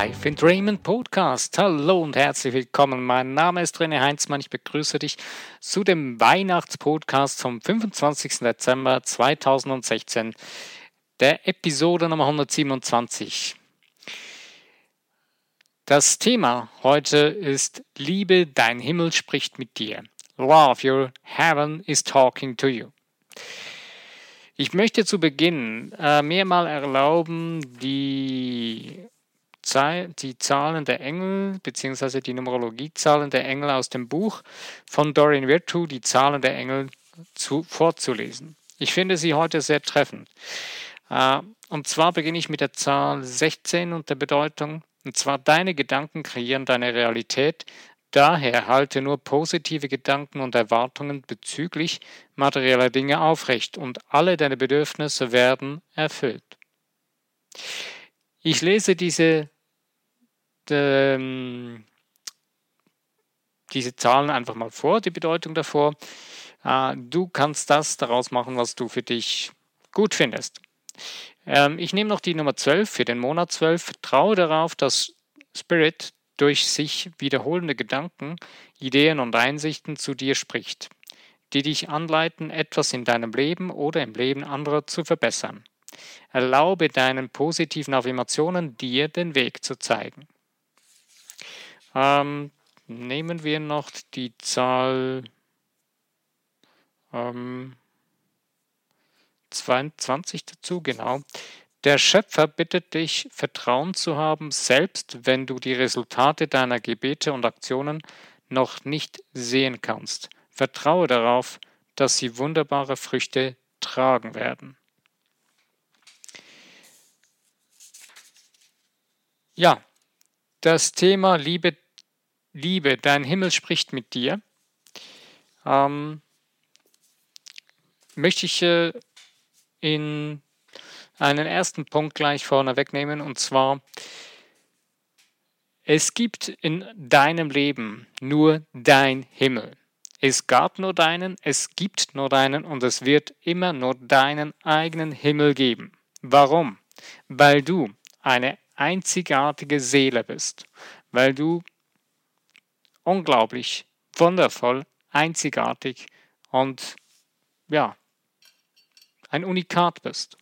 Live in Raymond Podcast. Hallo und herzlich willkommen. Mein Name ist René Heinzmann. Ich begrüße dich zu dem Weihnachtspodcast vom 25. Dezember 2016, der Episode Nummer 127. Das Thema heute ist Liebe, dein Himmel spricht mit dir. Love, your heaven is talking to you. Ich möchte zu Beginn äh, mir mal erlauben, die, die Zahlen der Engel bzw. die Numerologiezahlen der Engel aus dem Buch von Dorian Virtue, die Zahlen der Engel, zu, vorzulesen. Ich finde sie heute sehr treffend. Äh, und zwar beginne ich mit der Zahl 16 und der Bedeutung, und zwar deine Gedanken kreieren deine Realität, Daher halte nur positive Gedanken und Erwartungen bezüglich materieller Dinge aufrecht und alle deine Bedürfnisse werden erfüllt. Ich lese diese, ähm, diese Zahlen einfach mal vor, die Bedeutung davor. Äh, du kannst das daraus machen, was du für dich gut findest. Ähm, ich nehme noch die Nummer 12 für den Monat 12. Vertraue darauf, dass Spirit durch sich wiederholende Gedanken, Ideen und Einsichten zu dir spricht, die dich anleiten, etwas in deinem Leben oder im Leben anderer zu verbessern. Erlaube deinen positiven Affirmationen dir den Weg zu zeigen. Ähm, nehmen wir noch die Zahl ähm, 22 dazu, genau. Der Schöpfer bittet dich, Vertrauen zu haben, selbst wenn du die Resultate deiner Gebete und Aktionen noch nicht sehen kannst. Vertraue darauf, dass sie wunderbare Früchte tragen werden. Ja, das Thema Liebe, Liebe, dein Himmel spricht mit dir, ähm, möchte ich äh, in einen ersten Punkt gleich vorne wegnehmen und zwar, es gibt in deinem Leben nur dein Himmel. Es gab nur deinen, es gibt nur deinen und es wird immer nur deinen eigenen Himmel geben. Warum? Weil du eine einzigartige Seele bist, weil du unglaublich, wundervoll, einzigartig und ja, ein Unikat bist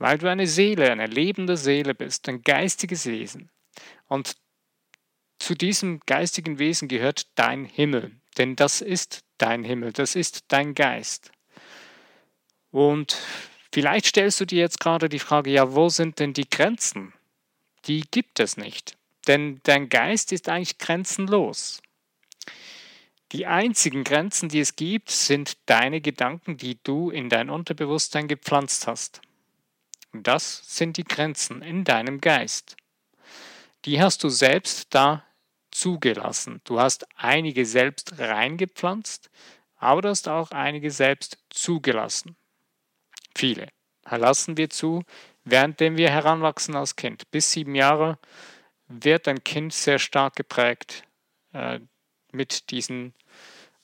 weil du eine Seele, eine lebende Seele bist, ein geistiges Wesen. Und zu diesem geistigen Wesen gehört dein Himmel, denn das ist dein Himmel, das ist dein Geist. Und vielleicht stellst du dir jetzt gerade die Frage, ja, wo sind denn die Grenzen? Die gibt es nicht, denn dein Geist ist eigentlich grenzenlos. Die einzigen Grenzen, die es gibt, sind deine Gedanken, die du in dein Unterbewusstsein gepflanzt hast. Das sind die Grenzen in deinem Geist. Die hast du selbst da zugelassen. Du hast einige selbst reingepflanzt, aber du hast auch einige selbst zugelassen. Viele lassen wir zu, währenddem wir heranwachsen als Kind. Bis sieben Jahre wird ein Kind sehr stark geprägt äh, mit diesen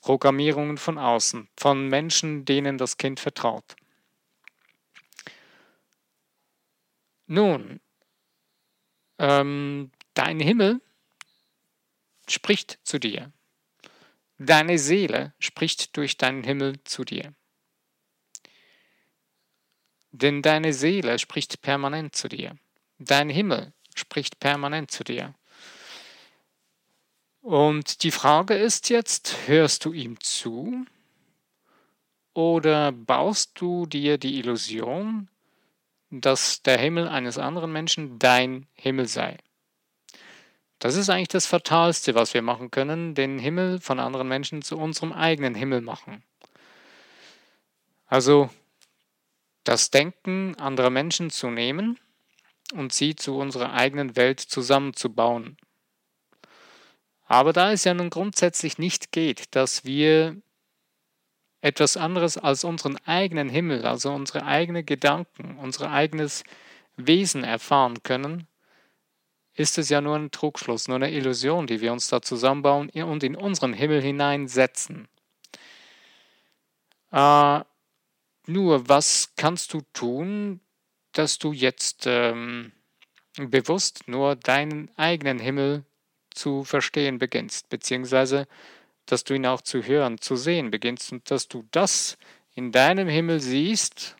Programmierungen von außen, von Menschen, denen das Kind vertraut. Nun, ähm, dein Himmel spricht zu dir. Deine Seele spricht durch deinen Himmel zu dir. Denn deine Seele spricht permanent zu dir. Dein Himmel spricht permanent zu dir. Und die Frage ist jetzt, hörst du ihm zu oder baust du dir die Illusion, dass der Himmel eines anderen Menschen dein Himmel sei. Das ist eigentlich das Fatalste, was wir machen können, den Himmel von anderen Menschen zu unserem eigenen Himmel machen. Also das Denken anderer Menschen zu nehmen und sie zu unserer eigenen Welt zusammenzubauen. Aber da es ja nun grundsätzlich nicht geht, dass wir etwas anderes als unseren eigenen Himmel, also unsere eigenen Gedanken, unser eigenes Wesen erfahren können, ist es ja nur ein Trugschluss, nur eine Illusion, die wir uns da zusammenbauen und in unseren Himmel hineinsetzen. Äh, nur, was kannst du tun, dass du jetzt ähm, bewusst nur deinen eigenen Himmel zu verstehen beginnst, beziehungsweise dass du ihn auch zu hören, zu sehen beginnst und dass du das in deinem Himmel siehst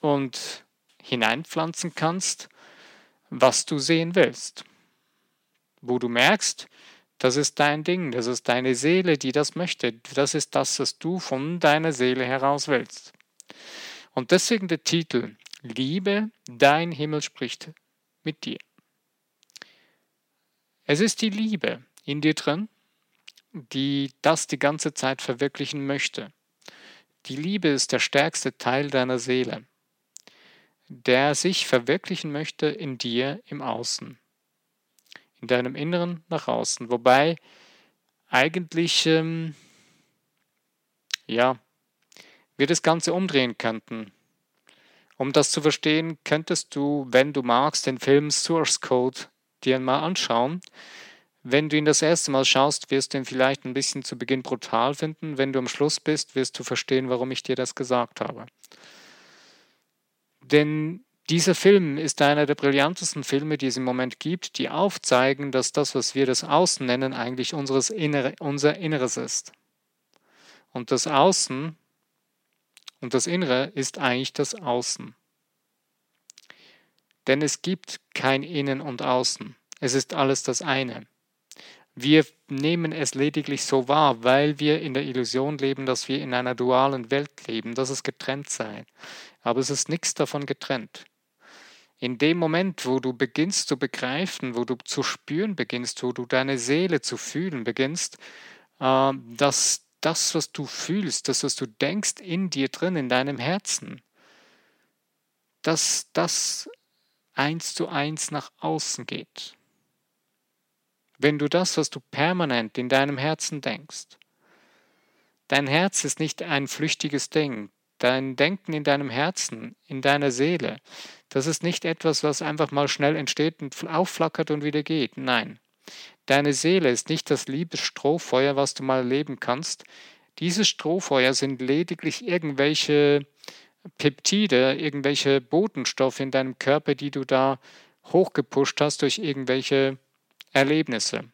und hineinpflanzen kannst, was du sehen willst. Wo du merkst, das ist dein Ding, das ist deine Seele, die das möchte, das ist das, was du von deiner Seele heraus willst. Und deswegen der Titel, Liebe, dein Himmel spricht mit dir. Es ist die Liebe in dir drin, die das die ganze Zeit verwirklichen möchte. Die Liebe ist der stärkste Teil deiner Seele, der sich verwirklichen möchte in dir im Außen, in deinem Inneren nach außen. Wobei eigentlich, ähm, ja, wir das Ganze umdrehen könnten. Um das zu verstehen, könntest du, wenn du magst, den Film Source Code dir mal anschauen. Wenn du ihn das erste Mal schaust, wirst du ihn vielleicht ein bisschen zu Beginn brutal finden. Wenn du am Schluss bist, wirst du verstehen, warum ich dir das gesagt habe. Denn dieser Film ist einer der brillantesten Filme, die es im Moment gibt, die aufzeigen, dass das, was wir das Außen nennen, eigentlich unseres Innere, unser Inneres ist. Und das Außen und das Innere ist eigentlich das Außen. Denn es gibt kein Innen und Außen. Es ist alles das eine. Wir nehmen es lediglich so wahr, weil wir in der Illusion leben, dass wir in einer dualen Welt leben, dass es getrennt sei. Aber es ist nichts davon getrennt. In dem Moment, wo du beginnst zu begreifen, wo du zu spüren beginnst, wo du deine Seele zu fühlen beginnst, äh, dass das, was du fühlst, das, was du denkst in dir drin, in deinem Herzen, dass das eins zu eins nach außen geht. Wenn du das, was du permanent in deinem Herzen denkst, dein Herz ist nicht ein flüchtiges Ding, dein Denken in deinem Herzen, in deiner Seele, das ist nicht etwas, was einfach mal schnell entsteht und aufflackert und wieder geht. Nein, deine Seele ist nicht das Liebesstrohfeuer, was du mal erleben kannst. Diese Strohfeuer sind lediglich irgendwelche Peptide, irgendwelche Botenstoffe in deinem Körper, die du da hochgepusht hast durch irgendwelche Erlebnisse.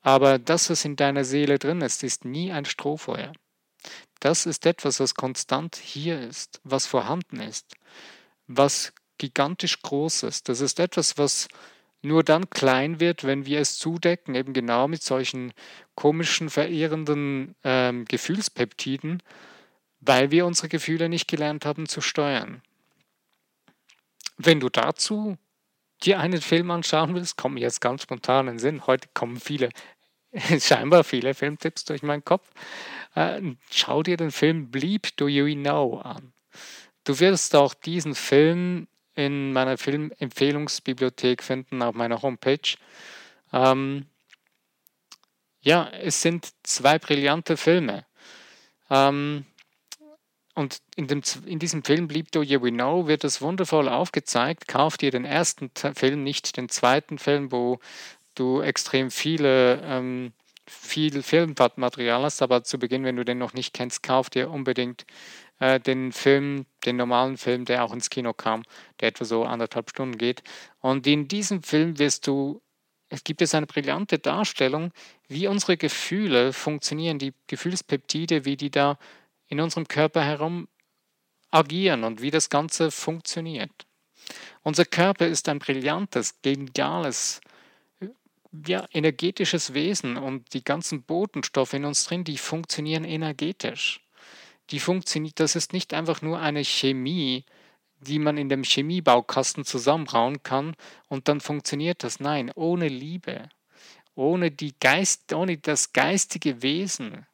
Aber das, was in deiner Seele drin ist, ist nie ein Strohfeuer. Das ist etwas, was konstant hier ist, was vorhanden ist, was gigantisch groß ist. Das ist etwas, was nur dann klein wird, wenn wir es zudecken, eben genau mit solchen komischen, verehrenden ähm, Gefühlspeptiden, weil wir unsere Gefühle nicht gelernt haben zu steuern. Wenn du dazu dir einen Film anschauen willst, kommen jetzt ganz spontan in den Sinn. Heute kommen viele, scheinbar viele Filmtipps durch meinen Kopf. Äh, schau dir den Film Bleep Do You Know an. Du wirst auch diesen Film in meiner Filmempfehlungsbibliothek finden, auf meiner Homepage. Ähm, ja, es sind zwei brillante Filme. Ähm, und in, dem, in diesem Film Bleep Do You We Know wird es wundervoll aufgezeigt. Kauf dir den ersten Film, nicht den zweiten Film, wo du extrem viele ähm, viel Filmmaterial hast, aber zu Beginn, wenn du den noch nicht kennst, kauf dir unbedingt äh, den Film, den normalen Film, der auch ins Kino kam, der etwa so anderthalb Stunden geht. Und in diesem Film wirst du, es gibt es eine brillante Darstellung, wie unsere Gefühle funktionieren, die Gefühlspeptide, wie die da in unserem Körper herum agieren und wie das Ganze funktioniert. Unser Körper ist ein brillantes, geniales, ja, energetisches Wesen und die ganzen Botenstoffe in uns drin, die funktionieren energetisch. Die funktioniert, das ist nicht einfach nur eine Chemie, die man in dem Chemiebaukasten zusammenbrauen kann und dann funktioniert das. Nein, ohne Liebe, ohne, die Geist, ohne das geistige Wesen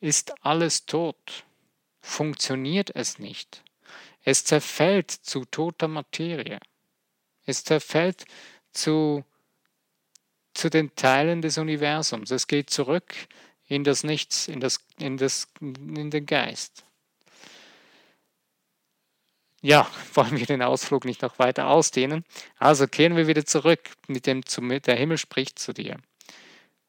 ist alles tot funktioniert es nicht. Es zerfällt zu toter Materie. Es zerfällt zu, zu den Teilen des Universums. Es geht zurück in das Nichts, in, das, in, das, in den Geist. Ja, wollen wir den Ausflug nicht noch weiter ausdehnen? Also kehren wir wieder zurück mit dem, der Himmel spricht zu dir.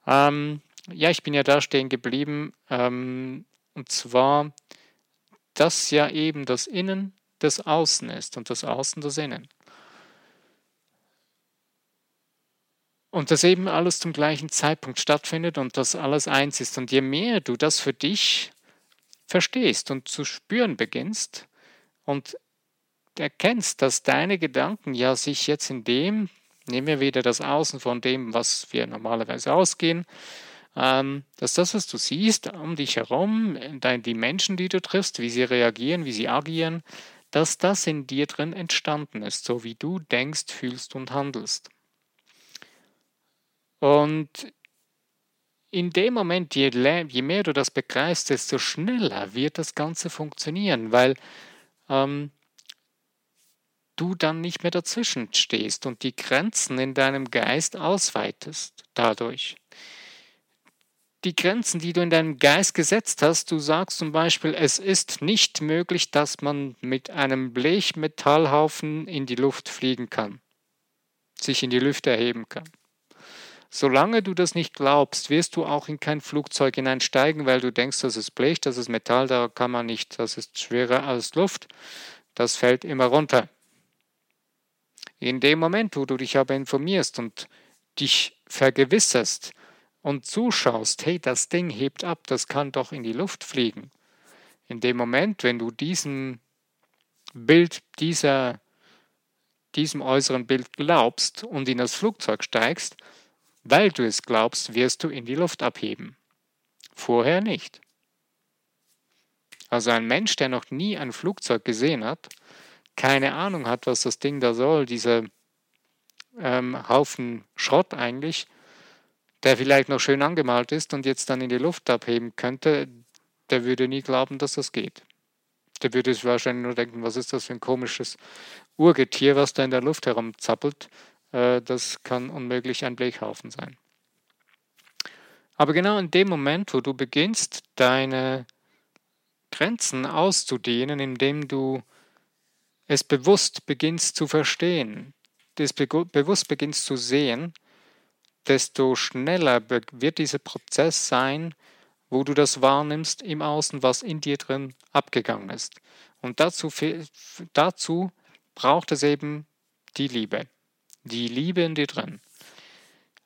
Ähm, ja, ich bin ja da stehen geblieben. Ähm, und zwar das ja eben das Innen des Außen ist und das Außen das Innen. Und das eben alles zum gleichen Zeitpunkt stattfindet und das alles eins ist. Und je mehr du das für dich verstehst und zu spüren beginnst und erkennst, dass deine Gedanken ja sich jetzt in dem, nehmen wir wieder das Außen von dem, was wir normalerweise ausgehen, ähm, dass das, was du siehst um dich herum, die Menschen, die du triffst, wie sie reagieren, wie sie agieren, dass das in dir drin entstanden ist, so wie du denkst, fühlst und handelst. Und in dem Moment, je, je mehr du das begreifst, desto schneller wird das Ganze funktionieren, weil ähm, du dann nicht mehr dazwischen stehst und die Grenzen in deinem Geist ausweitest dadurch. Die Grenzen, die du in deinem Geist gesetzt hast, du sagst zum Beispiel, es ist nicht möglich, dass man mit einem Blechmetallhaufen in die Luft fliegen kann, sich in die Lüfte erheben kann. Solange du das nicht glaubst, wirst du auch in kein Flugzeug hineinsteigen, weil du denkst, das ist Blech, das ist Metall, da kann man nicht, das ist schwerer als Luft, das fällt immer runter. In dem Moment, wo du dich aber informierst und dich vergewisserst und zuschaust, hey, das Ding hebt ab, das kann doch in die Luft fliegen. In dem Moment, wenn du diesem Bild, dieser, diesem äußeren Bild glaubst und in das Flugzeug steigst, weil du es glaubst, wirst du in die Luft abheben. Vorher nicht. Also ein Mensch, der noch nie ein Flugzeug gesehen hat, keine Ahnung hat, was das Ding da soll, dieser ähm, Haufen Schrott eigentlich, der vielleicht noch schön angemalt ist und jetzt dann in die Luft abheben könnte, der würde nie glauben, dass das geht. Der würde wahrscheinlich nur denken, was ist das für ein komisches Urgetier, was da in der Luft herumzappelt das kann unmöglich ein Blechhaufen sein. Aber genau in dem Moment, wo du beginnst, deine Grenzen auszudehnen, indem du es bewusst beginnst zu verstehen, es bewusst beginnst zu sehen, desto schneller wird dieser Prozess sein, wo du das wahrnimmst im Außen, was in dir drin abgegangen ist. Und dazu, dazu braucht es eben die Liebe die Liebe in dir drin.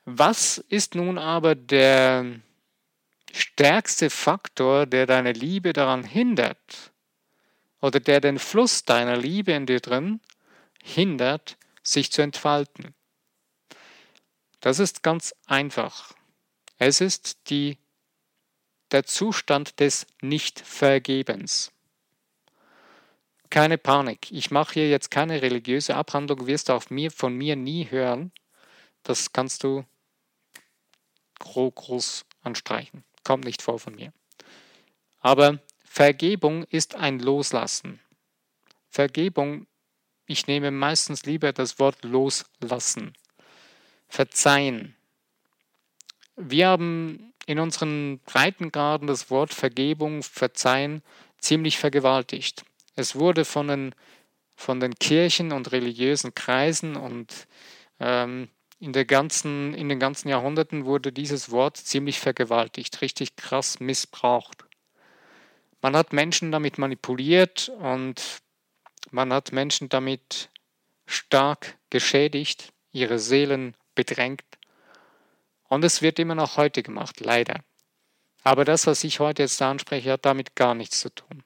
Was ist nun aber der stärkste Faktor, der deine Liebe daran hindert oder der den Fluss deiner Liebe in dir drin hindert, sich zu entfalten? Das ist ganz einfach. Es ist die, der Zustand des Nichtvergebens keine Panik. Ich mache hier jetzt keine religiöse Abhandlung, wirst du auf mir, von mir nie hören. Das kannst du groß anstreichen. Kommt nicht vor von mir. Aber Vergebung ist ein Loslassen. Vergebung, ich nehme meistens lieber das Wort loslassen. Verzeihen. Wir haben in unseren Breitengraden das Wort Vergebung, Verzeihen ziemlich vergewaltigt. Es wurde von den, von den Kirchen und religiösen Kreisen und ähm, in, der ganzen, in den ganzen Jahrhunderten wurde dieses Wort ziemlich vergewaltigt, richtig krass missbraucht. Man hat Menschen damit manipuliert und man hat Menschen damit stark geschädigt, ihre Seelen bedrängt. Und es wird immer noch heute gemacht, leider. Aber das, was ich heute jetzt anspreche, hat damit gar nichts zu tun.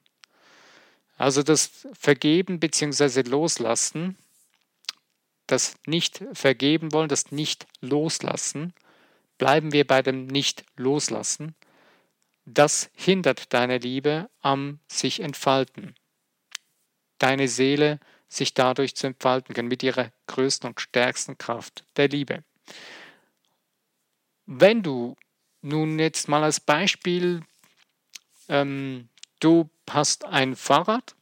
Also das Vergeben bzw. Loslassen, das nicht vergeben wollen, das nicht loslassen, bleiben wir bei dem nicht loslassen, das hindert deine Liebe am sich entfalten. Deine Seele sich dadurch zu entfalten kann mit ihrer größten und stärksten Kraft der Liebe. Wenn du nun jetzt mal als Beispiel ähm, Du hast ein Fahrrad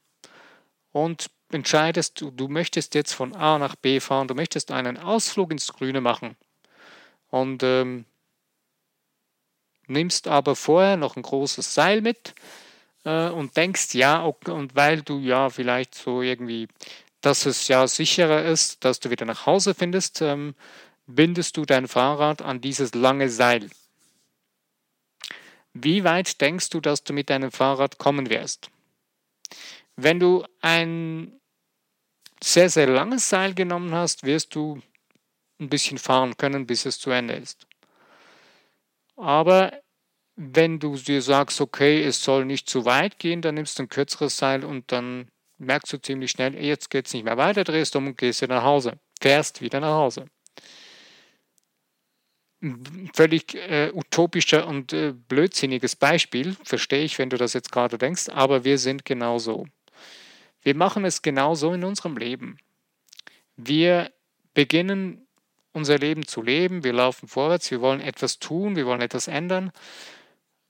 und entscheidest, du, du möchtest jetzt von A nach B fahren, du möchtest einen Ausflug ins Grüne machen und ähm, nimmst aber vorher noch ein großes Seil mit äh, und denkst, ja, okay, und weil du ja vielleicht so irgendwie, dass es ja sicherer ist, dass du wieder nach Hause findest, ähm, bindest du dein Fahrrad an dieses lange Seil. Wie weit denkst du, dass du mit deinem Fahrrad kommen wirst? Wenn du ein sehr, sehr langes Seil genommen hast, wirst du ein bisschen fahren können, bis es zu Ende ist. Aber wenn du dir sagst, okay, es soll nicht zu weit gehen, dann nimmst du ein kürzeres Seil und dann merkst du ziemlich schnell, jetzt geht es nicht mehr weiter, drehst um und gehst wieder nach Hause, fährst wieder nach Hause. Völlig äh, utopischer und äh, blödsinniges Beispiel, verstehe ich, wenn du das jetzt gerade denkst, aber wir sind genau so. Wir machen es genauso in unserem Leben. Wir beginnen unser Leben zu leben, wir laufen vorwärts, wir wollen etwas tun, wir wollen etwas ändern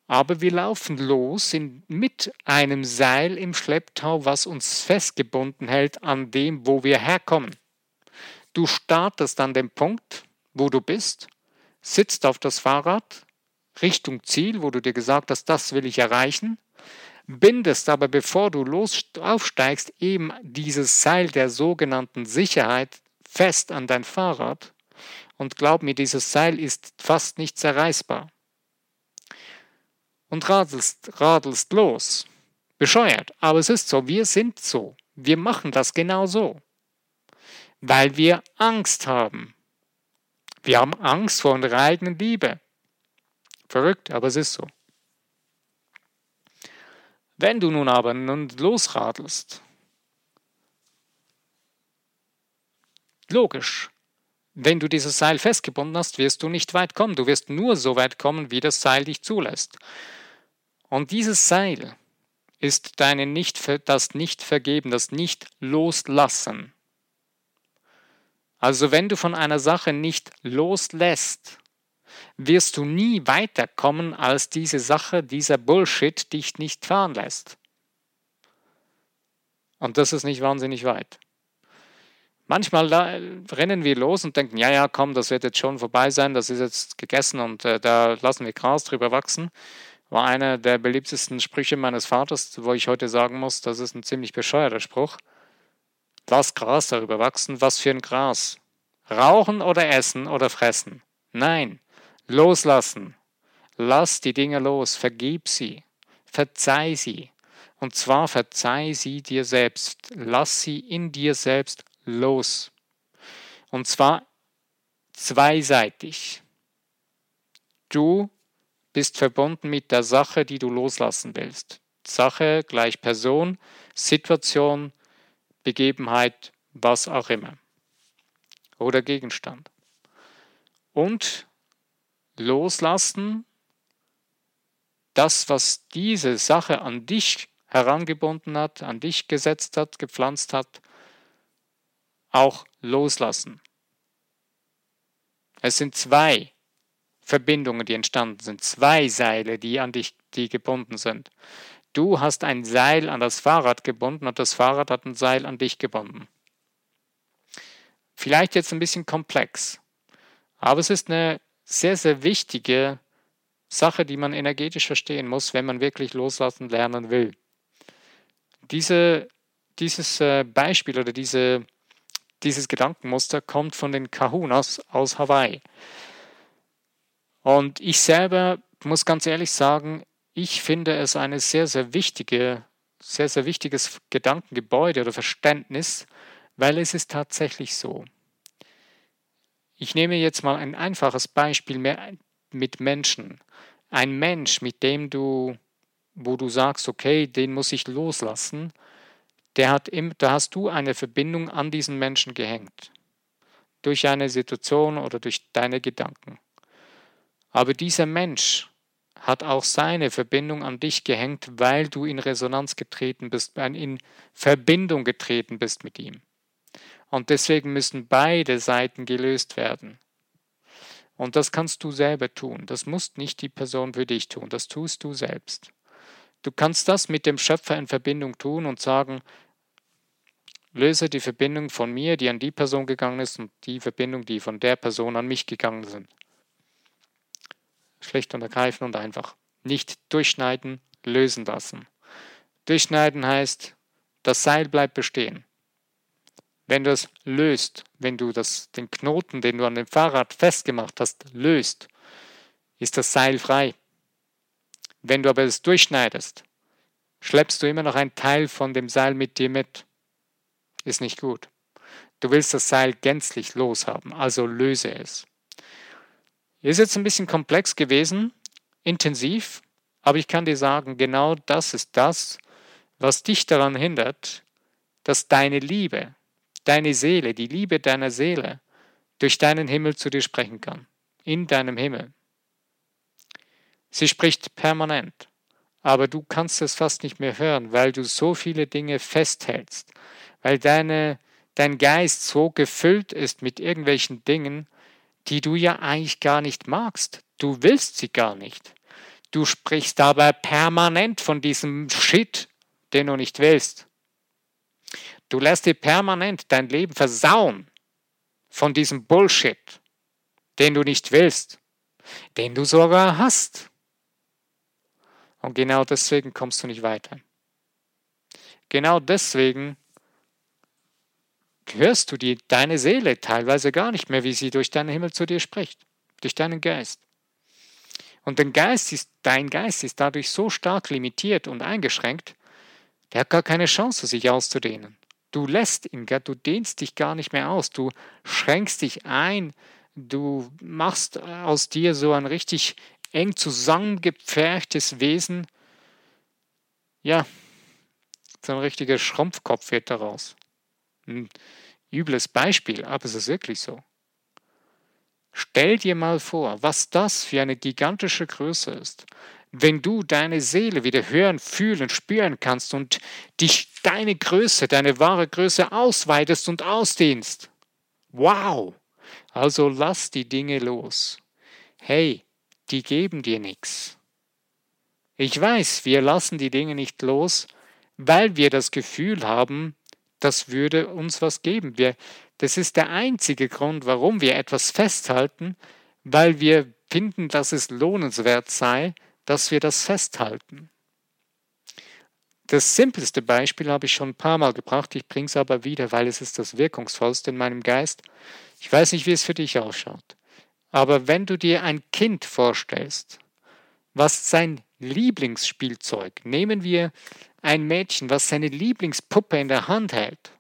aber wir laufen los in, mit einem Seil im Schlepptau, was uns festgebunden hält an dem, wo wir herkommen. Du startest an dem Punkt, wo du bist, sitzt auf das Fahrrad Richtung Ziel, wo du dir gesagt hast, das will ich erreichen, bindest aber bevor du los aufsteigst eben dieses Seil der sogenannten Sicherheit fest an dein Fahrrad und glaub mir, dieses Seil ist fast nicht zerreißbar und radelst, radelst los. Bescheuert, aber es ist so, wir sind so. Wir machen das genau so. Weil wir Angst haben. Wir haben Angst vor unserer eigenen Liebe. Verrückt, aber es ist so. Wenn du nun aber nun losradelst, logisch, wenn du dieses Seil festgebunden hast, wirst du nicht weit kommen. Du wirst nur so weit kommen, wie das Seil dich zulässt. Und dieses Seil ist deine nicht, das Nicht-Vergeben, das Nicht-Loslassen. Also wenn du von einer Sache nicht loslässt, wirst du nie weiterkommen, als diese Sache, dieser Bullshit dich nicht fahren lässt. Und das ist nicht wahnsinnig weit. Manchmal rennen wir los und denken, ja, ja, komm, das wird jetzt schon vorbei sein, das ist jetzt gegessen und äh, da lassen wir Gras drüber wachsen war einer der beliebtesten Sprüche meines Vaters, wo ich heute sagen muss, das ist ein ziemlich bescheuerter Spruch. Lass Gras darüber wachsen, was für ein Gras. Rauchen oder essen oder fressen? Nein, loslassen. Lass die Dinge los, vergib sie, verzeih sie. Und zwar verzeih sie dir selbst. Lass sie in dir selbst los. Und zwar zweiseitig. Du bist verbunden mit der Sache, die du loslassen willst. Sache gleich Person, Situation, Begebenheit, was auch immer. Oder Gegenstand. Und loslassen, das, was diese Sache an dich herangebunden hat, an dich gesetzt hat, gepflanzt hat, auch loslassen. Es sind zwei Verbindungen, die entstanden sind, zwei Seile, die an dich, die gebunden sind. Du hast ein Seil an das Fahrrad gebunden und das Fahrrad hat ein Seil an dich gebunden. Vielleicht jetzt ein bisschen komplex, aber es ist eine sehr, sehr wichtige Sache, die man energetisch verstehen muss, wenn man wirklich loslassen lernen will. Diese, dieses äh, Beispiel oder diese, dieses Gedankenmuster kommt von den Kahunas aus Hawaii. Und ich selber muss ganz ehrlich sagen, ich finde es eine sehr, sehr wichtige, sehr, sehr wichtiges Gedankengebäude oder Verständnis, weil es ist tatsächlich so. Ich nehme jetzt mal ein einfaches Beispiel mit Menschen. Ein Mensch, mit dem du, wo du sagst, okay, den muss ich loslassen, der hat im, da hast du eine Verbindung an diesen Menschen gehängt. Durch eine Situation oder durch deine Gedanken. Aber dieser Mensch hat auch seine Verbindung an dich gehängt, weil du in Resonanz getreten bist, in Verbindung getreten bist mit ihm. Und deswegen müssen beide Seiten gelöst werden. Und das kannst du selber tun. Das muss nicht die Person für dich tun. Das tust du selbst. Du kannst das mit dem Schöpfer in Verbindung tun und sagen, löse die Verbindung von mir, die an die Person gegangen ist, und die Verbindung, die von der Person an mich gegangen sind. Schlicht und ergreifend und einfach. Nicht durchschneiden, lösen lassen. Durchschneiden heißt, das Seil bleibt bestehen. Wenn du es löst, wenn du das, den Knoten, den du an dem Fahrrad festgemacht hast, löst, ist das Seil frei. Wenn du aber es durchschneidest, schleppst du immer noch einen Teil von dem Seil mit dir mit. Ist nicht gut. Du willst das Seil gänzlich loshaben, also löse es. Ist jetzt ein bisschen komplex gewesen, intensiv, aber ich kann dir sagen, genau das ist das, was dich daran hindert, dass deine Liebe, deine Seele, die Liebe deiner Seele durch deinen Himmel zu dir sprechen kann. In deinem Himmel. Sie spricht permanent, aber du kannst es fast nicht mehr hören, weil du so viele Dinge festhältst, weil deine, dein Geist so gefüllt ist mit irgendwelchen Dingen, die du ja eigentlich gar nicht magst. Du willst sie gar nicht. Du sprichst aber permanent von diesem Shit, den du nicht willst. Du lässt dir permanent dein Leben versauen von diesem Bullshit, den du nicht willst, den du sogar hast. Und genau deswegen kommst du nicht weiter. Genau deswegen hörst du die, deine Seele teilweise gar nicht mehr, wie sie durch deinen Himmel zu dir spricht, durch deinen Geist. Und dein Geist ist, dein Geist ist dadurch so stark limitiert und eingeschränkt, der hat gar keine Chance, sich auszudehnen. Du lässt ihn, du dehnst dich gar nicht mehr aus, du schränkst dich ein, du machst aus dir so ein richtig eng zusammengepferchtes Wesen. Ja, so ein richtiger Schrumpfkopf wird daraus. Ein übles Beispiel, aber es ist wirklich so. Stell dir mal vor, was das für eine gigantische Größe ist, wenn du deine Seele wieder hören, fühlen, spüren kannst und dich deine Größe, deine wahre Größe ausweitest und ausdehnst. Wow! Also lass die Dinge los. Hey, die geben dir nichts. Ich weiß, wir lassen die Dinge nicht los, weil wir das Gefühl haben, das würde uns was geben. Wir, das ist der einzige Grund, warum wir etwas festhalten, weil wir finden, dass es lohnenswert sei, dass wir das festhalten. Das simpelste Beispiel habe ich schon ein paar Mal gebracht, ich bringe es aber wieder, weil es ist das wirkungsvollste in meinem Geist. Ich weiß nicht, wie es für dich ausschaut. Aber wenn du dir ein Kind vorstellst, was sein Lieblingsspielzeug, nehmen wir ein Mädchen, was seine Lieblingspuppe in der Hand hält,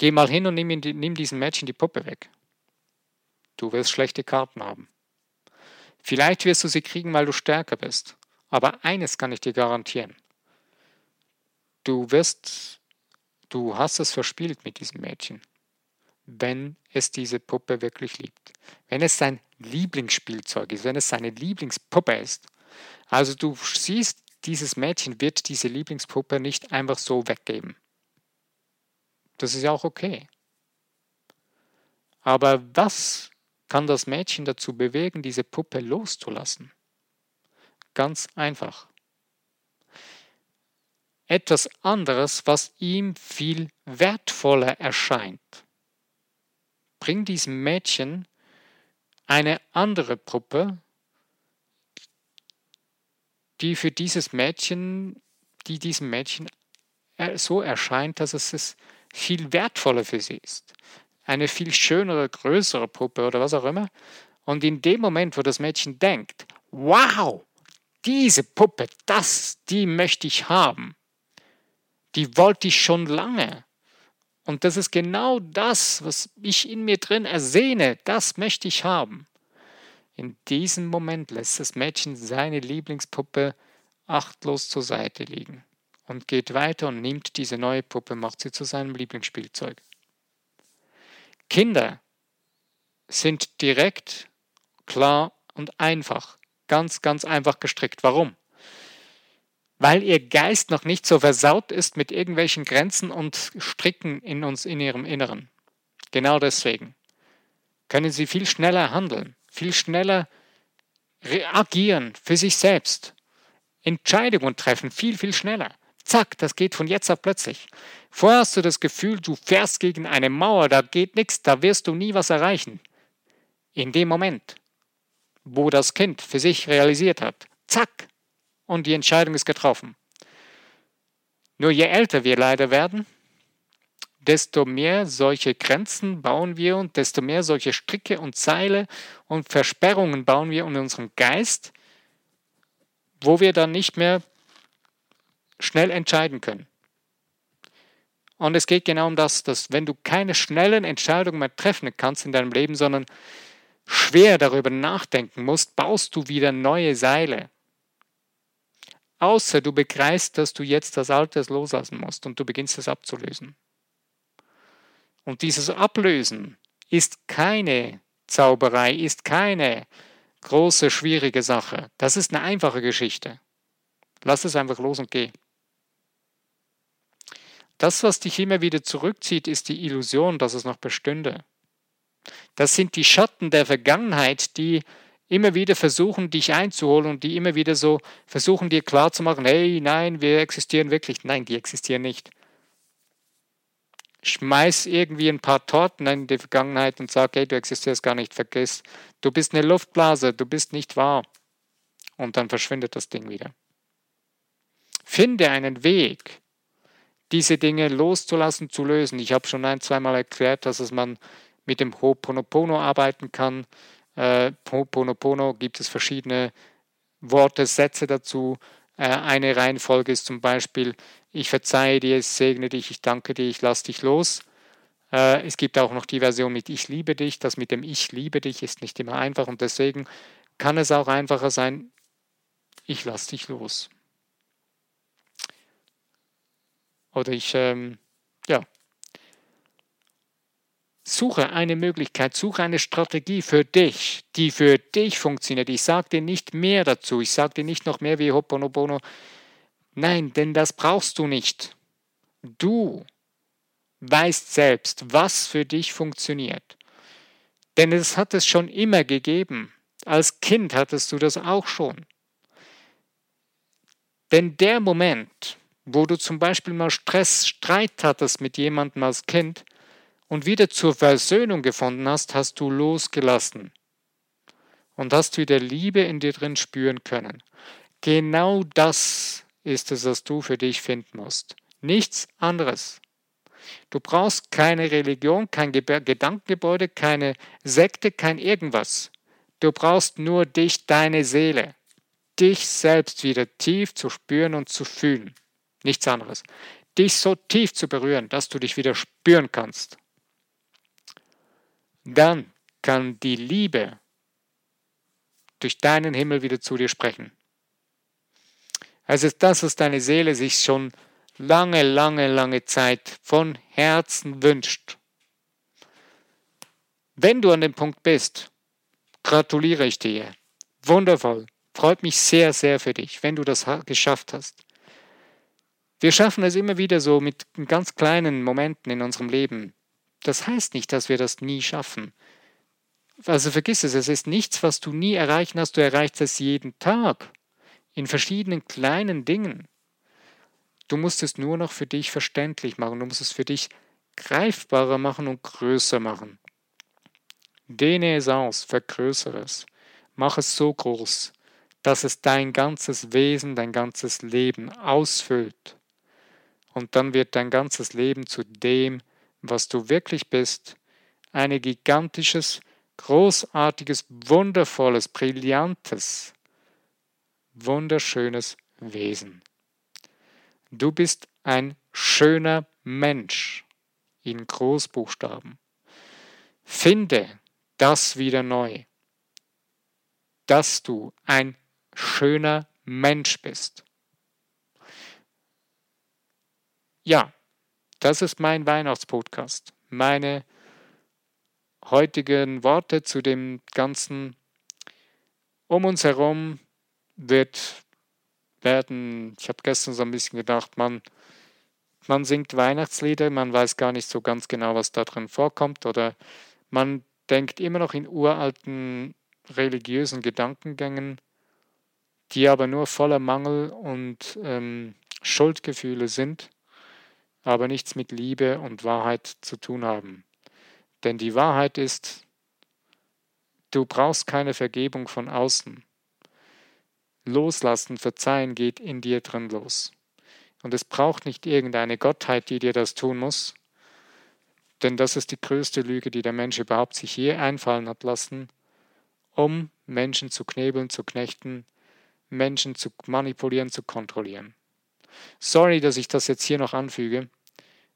Geh mal hin und nimm, nimm diesem Mädchen die Puppe weg. Du wirst schlechte Karten haben. Vielleicht wirst du sie kriegen, weil du stärker bist. Aber eines kann ich dir garantieren. Du wirst, du hast es verspielt mit diesem Mädchen, wenn es diese Puppe wirklich liebt. Wenn es sein Lieblingsspielzeug ist, wenn es seine Lieblingspuppe ist. Also du siehst, dieses Mädchen wird diese Lieblingspuppe nicht einfach so weggeben. Das ist ja auch okay. Aber was kann das Mädchen dazu bewegen, diese Puppe loszulassen? Ganz einfach. Etwas anderes, was ihm viel wertvoller erscheint. Bring diesem Mädchen eine andere Puppe, die für dieses Mädchen, die diesem Mädchen so erscheint, dass es es viel wertvoller für sie ist. Eine viel schönere, größere Puppe oder was auch immer. Und in dem Moment, wo das Mädchen denkt, wow, diese Puppe, das, die möchte ich haben, die wollte ich schon lange. Und das ist genau das, was ich in mir drin ersehne, das möchte ich haben. In diesem Moment lässt das Mädchen seine Lieblingspuppe achtlos zur Seite liegen und geht weiter und nimmt diese neue Puppe, macht sie zu seinem Lieblingsspielzeug. Kinder sind direkt, klar und einfach, ganz, ganz einfach gestrickt. Warum? Weil ihr Geist noch nicht so versaut ist mit irgendwelchen Grenzen und Stricken in uns, in ihrem Inneren. Genau deswegen können sie viel schneller handeln, viel schneller reagieren für sich selbst, Entscheidungen treffen, viel, viel schneller. Zack, das geht von jetzt auf plötzlich. Vorher hast du das Gefühl, du fährst gegen eine Mauer, da geht nichts, da wirst du nie was erreichen. In dem Moment, wo das Kind für sich realisiert hat, zack, und die Entscheidung ist getroffen. Nur je älter wir leider werden, desto mehr solche Grenzen bauen wir und desto mehr solche Stricke und Seile und Versperrungen bauen wir in unserem Geist, wo wir dann nicht mehr schnell entscheiden können. Und es geht genau um das, dass wenn du keine schnellen Entscheidungen mehr treffen kannst in deinem Leben, sondern schwer darüber nachdenken musst, baust du wieder neue Seile. Außer du begreifst, dass du jetzt das Alte loslassen musst und du beginnst es abzulösen. Und dieses Ablösen ist keine Zauberei, ist keine große, schwierige Sache. Das ist eine einfache Geschichte. Lass es einfach los und geh. Das, was dich immer wieder zurückzieht, ist die Illusion, dass es noch bestünde. Das sind die Schatten der Vergangenheit, die immer wieder versuchen, dich einzuholen und die immer wieder so versuchen, dir klarzumachen, hey, nein, wir existieren wirklich. Nein, die existieren nicht. Schmeiß irgendwie ein paar Torten in die Vergangenheit und sag, hey, du existierst gar nicht, vergiss. Du bist eine Luftblase, du bist nicht wahr. Und dann verschwindet das Ding wieder. Finde einen Weg, diese Dinge loszulassen, zu lösen. Ich habe schon ein, zweimal erklärt, dass es man mit dem Ho'oponopono arbeiten kann. Äh, Ho'oponopono gibt es verschiedene Worte, Sätze dazu. Äh, eine Reihenfolge ist zum Beispiel, ich verzeihe dir, ich segne dich, ich danke dir, ich lasse dich los. Äh, es gibt auch noch die Version mit Ich liebe dich. Das mit dem Ich liebe dich ist nicht immer einfach und deswegen kann es auch einfacher sein, ich lasse dich los. Oder ich, ähm, ja, Suche eine Möglichkeit, suche eine Strategie für dich, die für dich funktioniert. Ich sage dir nicht mehr dazu, ich sage dir nicht noch mehr wie Hoponopono. Nein, denn das brauchst du nicht. Du weißt selbst, was für dich funktioniert. Denn es hat es schon immer gegeben. Als Kind hattest du das auch schon. Denn der Moment, wo du zum Beispiel mal Stress, Streit hattest mit jemandem als Kind, und wieder zur Versöhnung gefunden hast, hast du losgelassen und hast wieder Liebe in dir drin spüren können. Genau das ist es, was du für dich finden musst. Nichts anderes. Du brauchst keine Religion, kein Gedankengebäude, keine Sekte, kein irgendwas. Du brauchst nur dich, deine Seele, dich selbst wieder tief zu spüren und zu fühlen. Nichts anderes. Dich so tief zu berühren, dass du dich wieder spüren kannst dann kann die Liebe durch deinen Himmel wieder zu dir sprechen. Also das, was deine Seele sich schon lange, lange, lange Zeit von Herzen wünscht. Wenn du an dem Punkt bist, gratuliere ich dir. Wundervoll. Freut mich sehr, sehr für dich, wenn du das geschafft hast. Wir schaffen es immer wieder so mit ganz kleinen Momenten in unserem Leben, das heißt nicht, dass wir das nie schaffen. Also vergiss es, es ist nichts, was du nie erreichen hast, du erreichst es jeden Tag, in verschiedenen kleinen Dingen. Du musst es nur noch für dich verständlich machen, du musst es für dich greifbarer machen und größer machen. Dehne es aus, vergrößere es, mach es so groß, dass es dein ganzes Wesen, dein ganzes Leben ausfüllt. Und dann wird dein ganzes Leben zu dem, was du wirklich bist, ein gigantisches, großartiges, wundervolles, brillantes, wunderschönes Wesen. Du bist ein schöner Mensch in Großbuchstaben. Finde das wieder neu, dass du ein schöner Mensch bist. Ja, das ist mein Weihnachtspodcast. Meine heutigen Worte zu dem Ganzen. Um uns herum wird werden, ich habe gestern so ein bisschen gedacht, man, man singt Weihnachtslieder, man weiß gar nicht so ganz genau, was da drin vorkommt, oder man denkt immer noch in uralten religiösen Gedankengängen, die aber nur voller Mangel und ähm, Schuldgefühle sind aber nichts mit Liebe und Wahrheit zu tun haben. Denn die Wahrheit ist, du brauchst keine Vergebung von außen. Loslassen, verzeihen geht in dir drin los. Und es braucht nicht irgendeine Gottheit, die dir das tun muss, denn das ist die größte Lüge, die der Mensch überhaupt sich je einfallen hat lassen, um Menschen zu knebeln, zu knechten, Menschen zu manipulieren, zu kontrollieren. Sorry, dass ich das jetzt hier noch anfüge.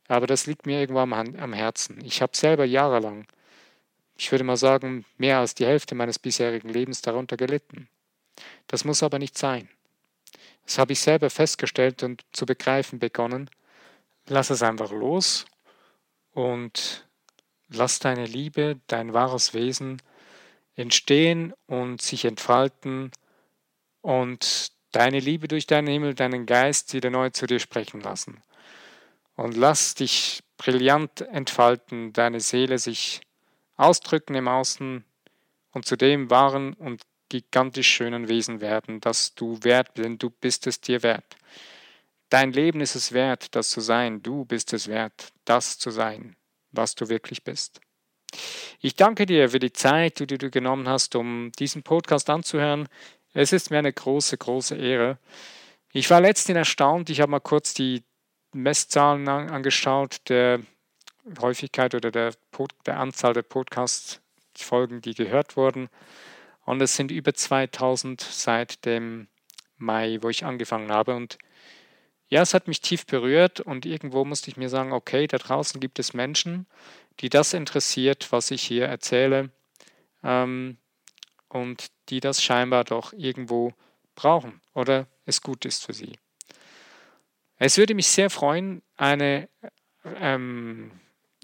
Aber das liegt mir irgendwo am, am Herzen. Ich habe selber jahrelang, ich würde mal sagen, mehr als die Hälfte meines bisherigen Lebens darunter gelitten. Das muss aber nicht sein. Das habe ich selber festgestellt und zu begreifen begonnen. Lass es einfach los und lass deine Liebe, dein wahres Wesen entstehen und sich entfalten und deine Liebe durch deinen Himmel, deinen Geist wieder neu zu dir sprechen lassen. Und lass dich brillant entfalten, deine Seele sich ausdrücken im Außen und zu dem wahren und gigantisch schönen Wesen werden, das du wert bist, denn du bist es dir wert. Dein Leben ist es wert, das zu sein. Du bist es wert, das zu sein, was du wirklich bist. Ich danke dir für die Zeit, die du genommen hast, um diesen Podcast anzuhören. Es ist mir eine große, große Ehre. Ich war letztens erstaunt, ich habe mal kurz die Messzahlen angeschaut, der Häufigkeit oder der, der Anzahl der Podcast-Folgen, die gehört wurden. Und es sind über 2000 seit dem Mai, wo ich angefangen habe. Und ja, es hat mich tief berührt und irgendwo musste ich mir sagen, okay, da draußen gibt es Menschen, die das interessiert, was ich hier erzähle ähm, und die das scheinbar doch irgendwo brauchen oder es gut ist für sie. Es würde mich sehr freuen, eine, ähm,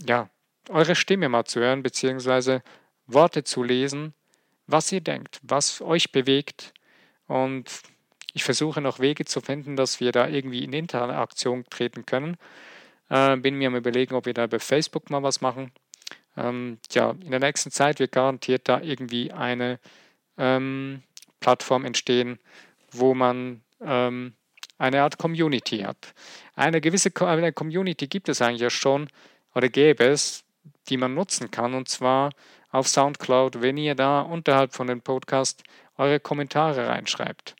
ja, eure Stimme mal zu hören, beziehungsweise Worte zu lesen, was ihr denkt, was euch bewegt. Und ich versuche noch Wege zu finden, dass wir da irgendwie in Interaktion treten können. Äh, bin mir am überlegen, ob wir da bei Facebook mal was machen. Ähm, ja, in der nächsten Zeit wird garantiert da irgendwie eine ähm, Plattform entstehen, wo man ähm, eine Art Community hat. Eine gewisse eine Community gibt es eigentlich ja schon oder gäbe es, die man nutzen kann. Und zwar auf SoundCloud, wenn ihr da unterhalb von dem Podcast eure Kommentare reinschreibt.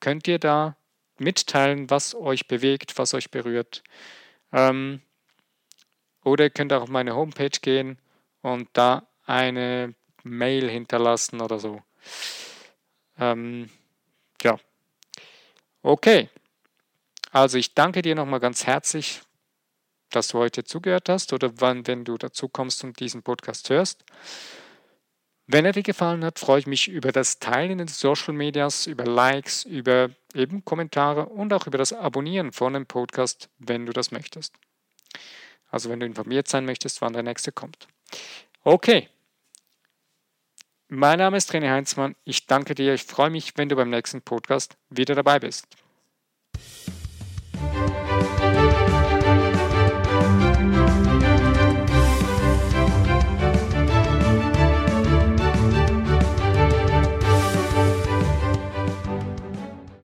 Könnt ihr da mitteilen, was euch bewegt, was euch berührt. Ähm, oder ihr könnt auch auf meine Homepage gehen und da eine Mail hinterlassen oder so. Ähm, ja. Okay. Also ich danke dir nochmal ganz herzlich dass du heute zugehört hast oder wann, wenn du dazu kommst und diesen Podcast hörst. Wenn er dir gefallen hat, freue ich mich über das Teilen in den Social Medias, über Likes, über eben Kommentare und auch über das Abonnieren von dem Podcast, wenn du das möchtest. Also wenn du informiert sein möchtest, wann der nächste kommt. Okay. Mein Name ist René Heinzmann. Ich danke dir. Ich freue mich, wenn du beim nächsten Podcast wieder dabei bist.